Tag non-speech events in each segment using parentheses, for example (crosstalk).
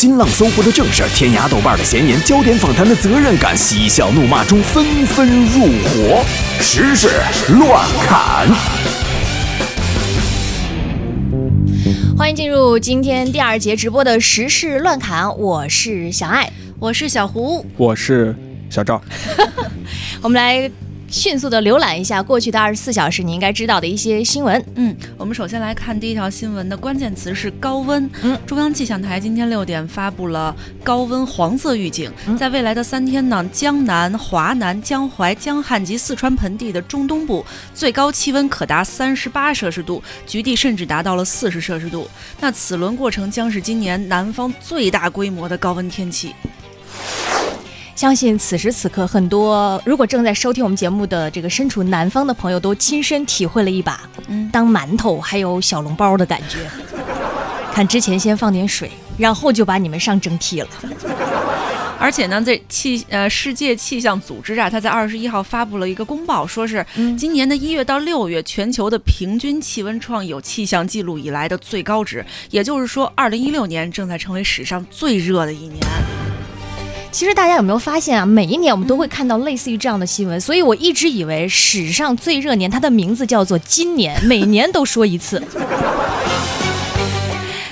新浪、搜狐的正事，天涯、豆瓣的闲言，焦点访谈的责任感，嬉笑怒骂中纷纷入伙，时事乱砍。欢迎进入今天第二节直播的时事乱砍，我是小爱，我是小胡，我是小赵。我们来。迅速的浏览一下过去的二十四小时你应该知道的一些新闻。嗯，我们首先来看第一条新闻的关键词是高温。嗯，中央气象台今天六点发布了高温黄色预警，在未来的三天呢，江南、华南、江淮、江汉及四川盆地的中东部最高气温可达三十八摄氏度，局地甚至达到了四十摄氏度。那此轮过程将是今年南方最大规模的高温天气。相信此时此刻，很多如果正在收听我们节目的这个身处南方的朋友，都亲身体会了一把当馒头还有小笼包的感觉。(laughs) 看之前先放点水，然后就把你们上蒸屉了。(laughs) 而且呢，这气呃世界气象组织啊，它在二十一号发布了一个公报，说是今年的一月到六月，全球的平均气温创有气象记录以来的最高值。也就是说，二零一六年正在成为史上最热的一年。其实大家有没有发现啊？每一年我们都会看到类似于这样的新闻，所以我一直以为史上最热年，它的名字叫做今年，每年都说一次。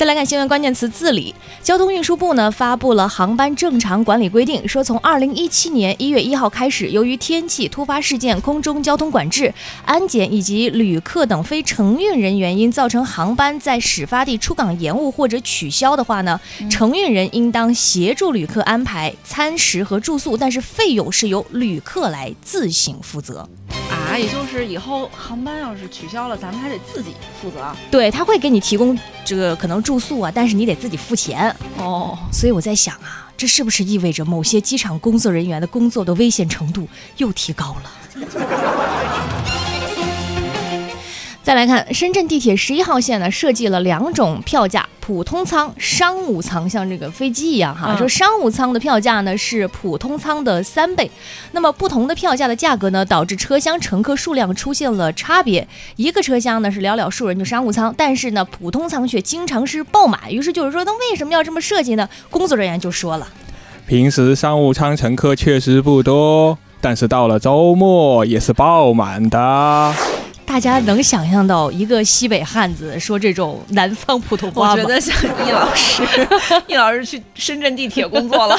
再来看新闻关键词自理，交通运输部呢发布了航班正常管理规定，说从二零一七年一月一号开始，由于天气突发事件、空中交通管制、安检以及旅客等非承运人员因造成航班在始发地出港延误或者取消的话呢，承运人应当协助旅客安排餐食和住宿，但是费用是由旅客来自行负责。啊，也就是以后航班要是取消了，咱们还得自己负责。对他会给你提供这个可能住宿啊，但是你得自己付钱哦。所以我在想啊，这是不是意味着某些机场工作人员的工作的危险程度又提高了？(laughs) 再来看深圳地铁十一号线呢，设计了两种票价：普通舱、商务舱，像这个飞机一样哈。说商务舱的票价呢是普通舱的三倍。那么不同的票价的价格呢，导致车厢乘客数量出现了差别。一个车厢呢是寥寥数人，就商务舱，但是呢普通舱却经常是爆满。于是就是说，那为什么要这么设计呢？工作人员就说了，平时商务舱乘客确实不多，但是到了周末也是爆满的。大家能想象到一个西北汉子说这种南方普通话吗？我觉得像易老师，(laughs) 易老师去深圳地铁工作了。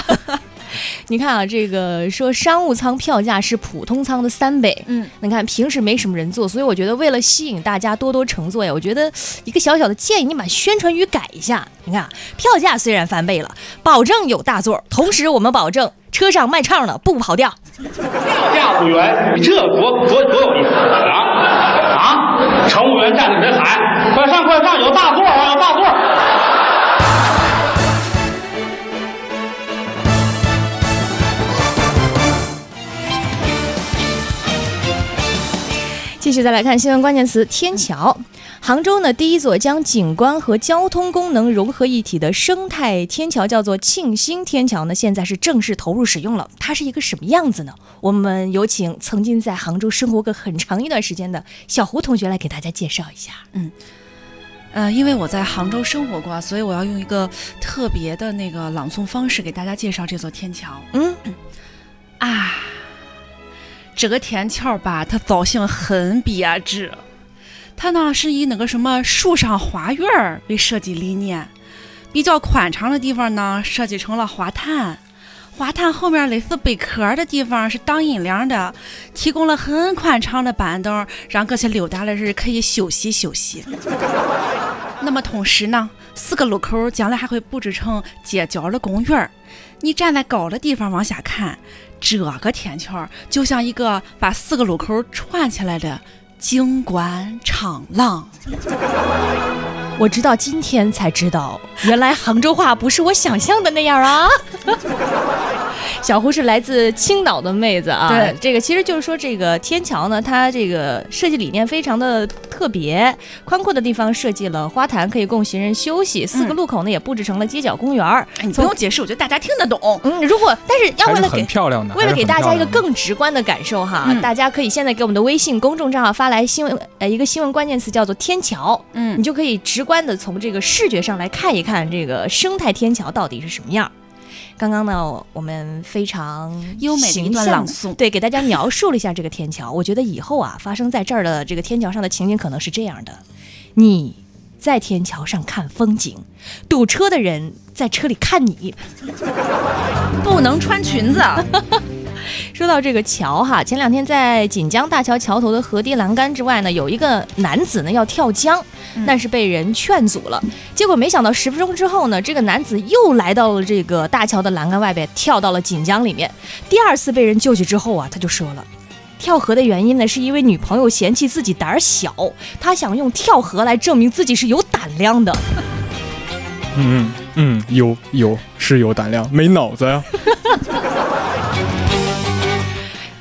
(laughs) 你看啊，这个说商务舱票价是普通舱的三倍。嗯，你看平时没什么人坐，所以我觉得为了吸引大家多多乘坐呀，我觉得一个小小的建议，你把宣传语改一下。你看，票价虽然翻倍了，保证有大座，同时我们保证车上卖唱的不跑调。票价不远，这多多多有意思啊！乘务员站起来喊：“快上，快上，有大座啊，有大座！”继续再来看新闻关键词：天桥。杭州呢，第一座将景观和交通功能融合一体的生态天桥叫做庆兴天桥呢，现在是正式投入使用了。它是一个什么样子呢？我们有请曾经在杭州生活过很长一段时间的小胡同学来给大家介绍一下。嗯，呃，因为我在杭州生活过，所以我要用一个特别的那个朗诵方式给大家介绍这座天桥。嗯，啊，这个天桥吧，它造型很别致。它呢是以那个什么树上花园为设计理念，比较宽敞的地方呢设计成了花坛，花坛后面类似贝壳的地方是挡阴凉的，提供了很宽敞的板凳，让这些溜达的人可以休息休息。那么同时呢，四个路口将来还会布置成街角的公园你站在高的地方往下看，这个天桥就像一个把四个路口串起来的。景观长廊，我直到今天才知道，原来杭州话不是我想象的那样啊。(laughs) 小胡是来自青岛的妹子啊。对，这个其实就是说，这个天桥呢，它这个设计理念非常的特别，宽阔的地方设计了花坛，可以供行人休息；四个路口呢也布置成了街角公园。你不用解释，我觉得大家听得懂。嗯，如果但是要为了给漂亮的，为了给大家一个更直观的感受哈，大家可以现在给我们的微信公众账号发来新闻呃一个新闻关键词叫做天桥，嗯，你就可以直观的从这个视觉上来看一看这个生态天桥到底是什么样。刚刚呢，我们非常优美的一段朗诵，对，给大家描述了一下这个天桥。我觉得以后啊，发生在这儿的这个天桥上的情景可能是这样的：你在天桥上看风景，堵车的人在车里看你，(laughs) 不能穿裙子。说到这个桥哈，前两天在锦江大桥桥头的河堤栏杆之外呢，有一个男子呢要跳江，但是被人劝阻了。结果没想到十分钟之后呢，这个男子又来到了这个大桥的栏杆外边，跳到了锦江里面。第二次被人救起之后啊，他就说了，跳河的原因呢，是因为女朋友嫌弃自己胆儿小，他想用跳河来证明自己是有胆量的。嗯嗯，有有是有胆量，没脑子呀。(laughs)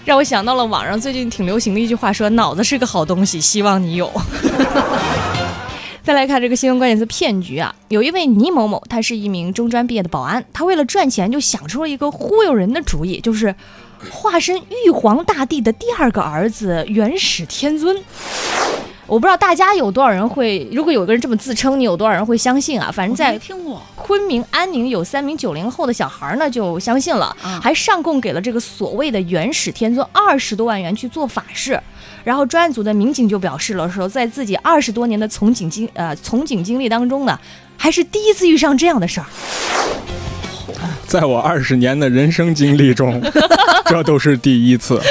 让我想到了网上最近挺流行的一句话，说脑子是个好东西，希望你有。(laughs) 再来看这个新闻关键词骗局啊，有一位倪某某，他是一名中专毕业的保安，他为了赚钱就想出了一个忽悠人的主意，就是化身玉皇大帝的第二个儿子元始天尊。我不知道大家有多少人会，如果有个人这么自称，你有多少人会相信啊？反正，在昆明安宁有三名九零后的小孩呢，就相信了，还上供给了这个所谓的元始天尊二十多万元去做法事。然后专案组的民警就表示了，说在自己二十多年的从警经呃从警经历当中呢，还是第一次遇上这样的事儿。在我二十年的人生经历中，(laughs) 这都是第一次。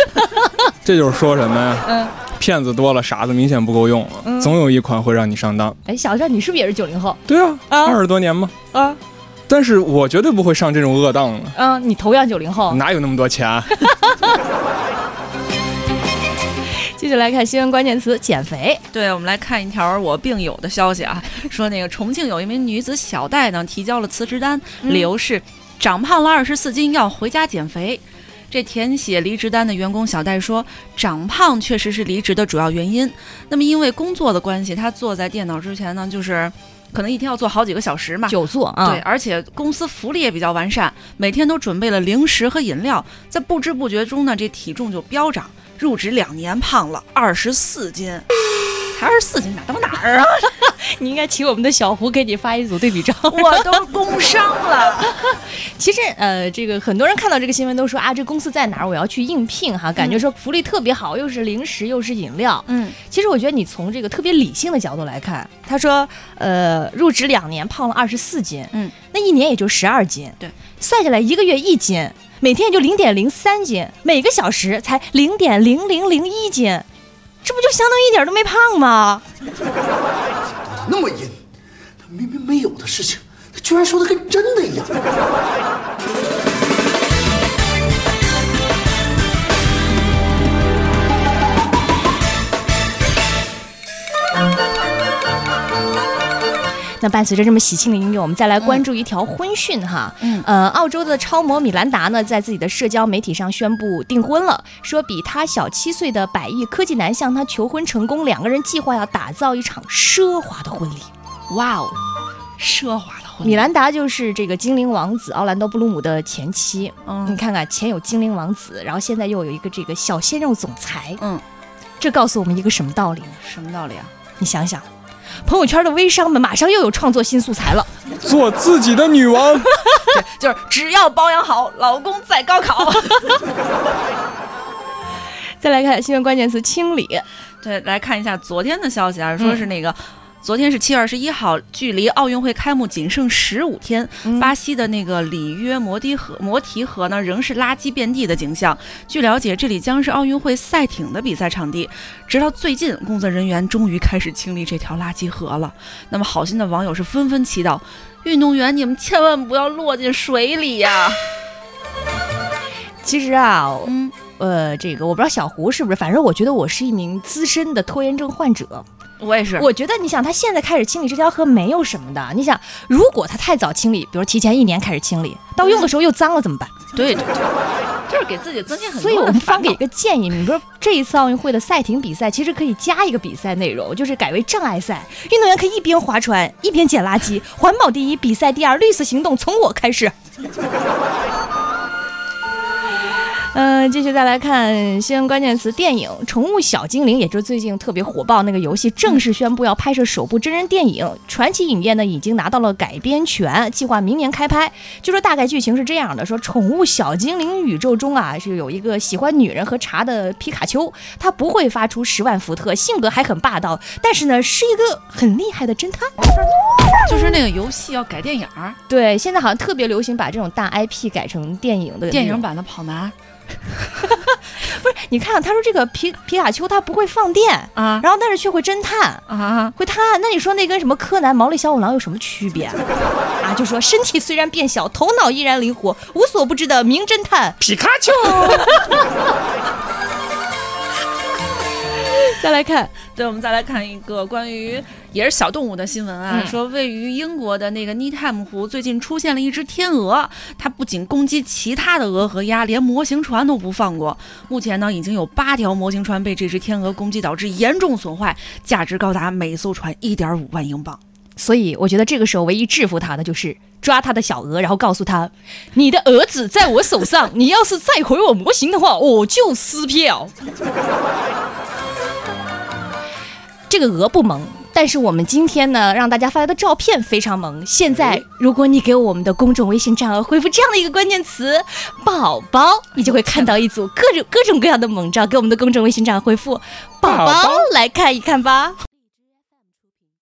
这就是说什么呀？嗯。骗子多了，傻子明显不够用了，总有一款会让你上当。哎，小郑，你是不是也是九零后？对啊，二十多年嘛。啊，但是我绝对不会上这种恶当的。嗯，你同样九零后，哪有那么多钱？(laughs) 继续来看新闻关键词：减肥。对，我们来看一条我病友的消息啊，说那个重庆有一名女子小戴呢，提交了辞职单，理由是长胖了二十四斤，要回家减肥。这填写离职单的员工小戴说：“长胖确实是离职的主要原因。那么因为工作的关系，他坐在电脑之前呢，就是可能一天要做好几个小时嘛，久坐啊。对，而且公司福利也比较完善，每天都准备了零食和饮料，在不知不觉中呢，这体重就飙涨。入职两年，胖了二十四斤。”才二十四斤，哪到哪儿啊？(laughs) 你应该请我们的小胡给你发一组对比照。(laughs) 我都工伤了。(laughs) 其实，呃，这个很多人看到这个新闻都说啊，这公司在哪儿？我要去应聘哈，感觉说福利特别好，又是零食又是饮料。嗯，其实我觉得你从这个特别理性的角度来看，他说，呃，入职两年胖了二十四斤，嗯，那一年也就十二斤，对，算下来一个月一斤，每天也就零点零三斤，每个小时才零点零零零一斤。不就相当于一点都没胖吗？那么阴，他明明没有的事情，他居然说的跟真的一样。那伴随着这么喜庆的音乐，我们再来关注一条婚讯哈。嗯，呃，澳洲的超模米兰达呢，在自己的社交媒体上宣布订婚了，说比他小七岁的百亿科技男向他求婚成功，两个人计划要打造一场奢华的婚礼。哇哦，奢华的婚礼！米兰达就是这个精灵王子奥兰多·布鲁姆的前妻。嗯，你看看，前有精灵王子，然后现在又有一个这个小鲜肉总裁。嗯，这告诉我们一个什么道理呢？什么道理啊？你想想。朋友圈的微商们马上又有创作新素材了，做自己的女王，(laughs) 对，就是只要保养好，老公在高考。(laughs) 再来看新闻关键词清理，对，来看一下昨天的消息啊，说是那个。昨天是七月二十一号，距离奥运会开幕仅剩十五天，巴西的那个里约摩的河摩提河呢，仍是垃圾遍地的景象。据了解，这里将是奥运会赛艇的比赛场地。直到最近，工作人员终于开始清理这条垃圾河了。那么，好心的网友是纷纷祈祷：运动员，你们千万不要落进水里呀！(laughs) 其实啊，嗯，呃，这个我不知道小胡是不是，反正我觉得我是一名资深的拖延症患者。我也是，我觉得你想，他现在开始清理这条河没有什么的。你想，如果他太早清理，比如提前一年开始清理，到用的时候又脏了怎么办？对对对，就是给自己增加很多。所以我们方给一个建议，你说这一次奥运会的赛艇比赛，其实可以加一个比赛内容，就是改为障碍赛，运动员可以一边划船一边捡垃圾，环保第一，比赛第二，绿色行动从我开始。嗯，继续再来看新闻关键词，电影《宠物小精灵》，也就是最近特别火爆那个游戏，正式宣布要拍摄首部真人电影。传奇影业呢已经拿到了改编权，计划明年开拍。据说大概剧情是这样的：说宠物小精灵宇宙中啊，是有一个喜欢女人和茶的皮卡丘，它不会发出十万伏特，性格还很霸道，但是呢是一个很厉害的侦探。就是那个游戏要改电影儿，对，现在好像特别流行把这种大 IP 改成电影的电影版的跑男。(laughs) 不是，你看，他说这个皮皮卡丘它不会放电啊，然后但是却会侦探啊，会探案。那你说那跟什么柯南、毛利小五郎有什么区别 (laughs) 啊？就说身体虽然变小，头脑依然灵活，无所不知的名侦探皮卡丘。(laughs) 再来看，对，我们再来看一个关于也是小动物的新闻啊，说位于英国的那个尼泰姆湖最近出现了一只天鹅，它不仅攻击其他的鹅和鸭，连模型船都不放过。目前呢，已经有八条模型船被这只天鹅攻击，导致严重损坏，价值高达每艘船一点五万英镑。所以我觉得这个时候唯一制服它的就是抓它的小鹅，然后告诉他，你的鹅子在我手上，你要是再毁我模型的话，我就撕票。(laughs) 这个鹅不萌，但是我们今天呢，让大家发来的照片非常萌。现在，如果你给我们的公众微信账号回复这样的一个关键词“宝宝”，你就会看到一组各种各种各样的萌照。给我们的公众微信账号回复“宝宝”来看一看吧。